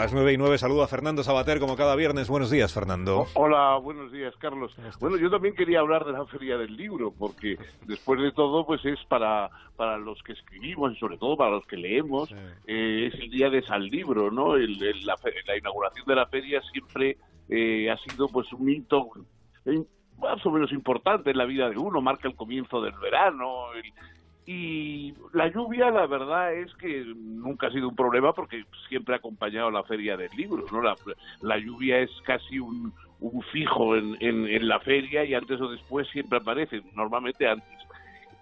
A las 9 y 9 saludo a Fernando Sabater como cada viernes. Buenos días, Fernando. Hola, buenos días, Carlos. Bueno, yo también quería hablar de la Feria del Libro, porque después de todo, pues es para, para los que escribimos y sobre todo para los que leemos, eh, es el día de San Libro, ¿no? El, la, la, inauguración de la feria siempre eh, ha sido pues un hito eh, más o menos importante en la vida de uno, marca el comienzo del verano, el, y la lluvia, la verdad es que nunca ha sido un problema porque siempre ha acompañado la feria del libro, ¿no? La, lluvia es casi un, un fijo en, en, la feria y antes o después siempre aparece, normalmente antes.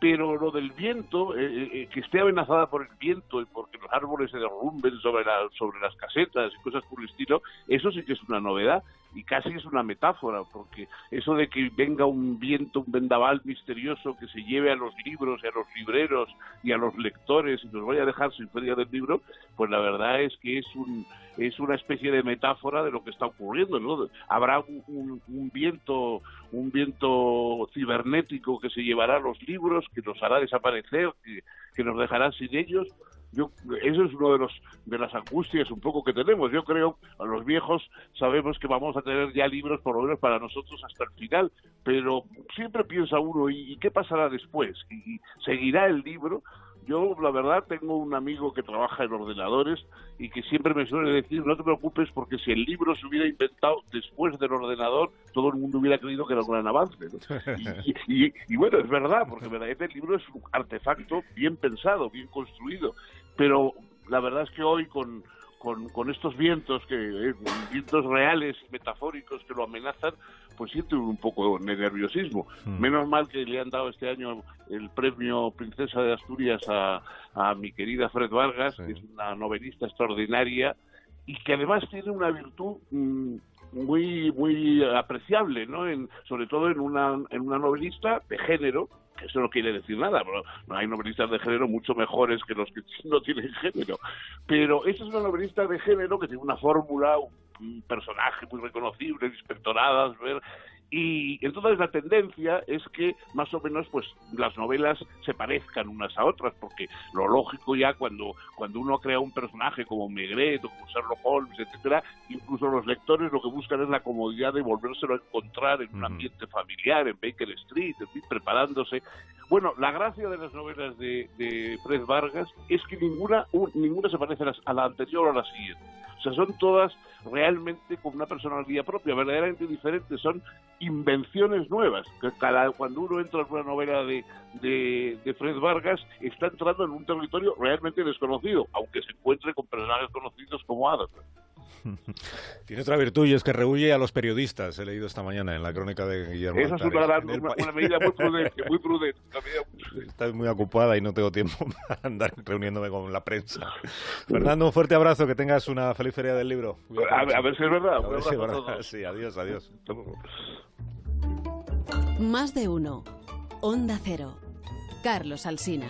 Pero lo del viento, eh, eh, eh, que esté amenazada por el viento y porque los árboles se derrumben sobre, la, sobre las casetas y cosas por el estilo, eso sí que es una novedad y casi es una metáfora, porque eso de que venga un viento, un vendaval misterioso que se lleve a los libros y a los libreros y a los lectores y nos vaya a dejar sin feria del libro, pues la verdad es que es un es una especie de metáfora de lo que está ocurriendo, ¿no? Habrá un, un viento un viento cibernético que se llevará los libros, que los hará desaparecer, que, que nos dejará sin ellos, yo eso es uno de los de las angustias un poco que tenemos. Yo creo a los viejos sabemos que vamos a tener ya libros por lo menos para nosotros hasta el final pero siempre piensa uno y, qué pasará después y, seguirá el libro yo, la verdad, tengo un amigo que trabaja en ordenadores y que siempre me suele decir, no te preocupes porque si el libro se hubiera inventado después del ordenador, todo el mundo hubiera creído que era un gran avance. Y, bueno, es verdad, porque verdaderamente el libro es un artefacto bien pensado, bien construido, pero la verdad es que hoy con, con, estos vientos, que eh, vientos reales, metafóricos que lo amenazan, pues siente un poco de nerviosismo. Hmm. Menos mal que le han dado este año el premio Princesa de Asturias a, a mi querida Fred Vargas, que es una novelista extraordinaria y que además tiene una virtud mm, muy muy apreciable, ¿no? En, sobre todo en una en una novelista de género que eso no quiere decir nada, pero no hay novelistas de género mucho mejores que los que no tienen género. Pero esta es una novelista de género que tiene una fórmula, un personaje muy reconocible, inspectoradas, ver y entonces la tendencia es que más o menos pues las novelas se parezcan unas a otras, porque lo lógico ya cuando, cuando uno crea un personaje como Megret o como Sherlock Holmes, etcétera, incluso los lectores lo que buscan es la comodidad de volvérselo a encontrar en un ambiente familiar, en Baker Street, preparándose. Bueno, la gracia de las novelas de, de Fred Vargas es que ninguna, ninguna se parece a la anterior o a la siguiente. O sea, son todas realmente con una personalidad propia, verdaderamente diferentes, son invenciones nuevas. Cada, cuando uno entra en una novela de, de, Fred Vargas, está entrando en un territorio realmente desconocido, aunque se encuentre con personajes conocidos como Adam. Tiene otra virtud y es que rehuye a los periodistas. He leído esta mañana en la crónica de Guillermo. Esa es una, medida muy prudente. Muy prudente Estás muy ocupada y no tengo tiempo para andar reuniéndome con la prensa. Fernando, un fuerte abrazo. Que tengas una feliz feria del libro. A, ver si es verdad. Sí, adiós, adiós. Más de uno. Onda Cero. Carlos Alsina.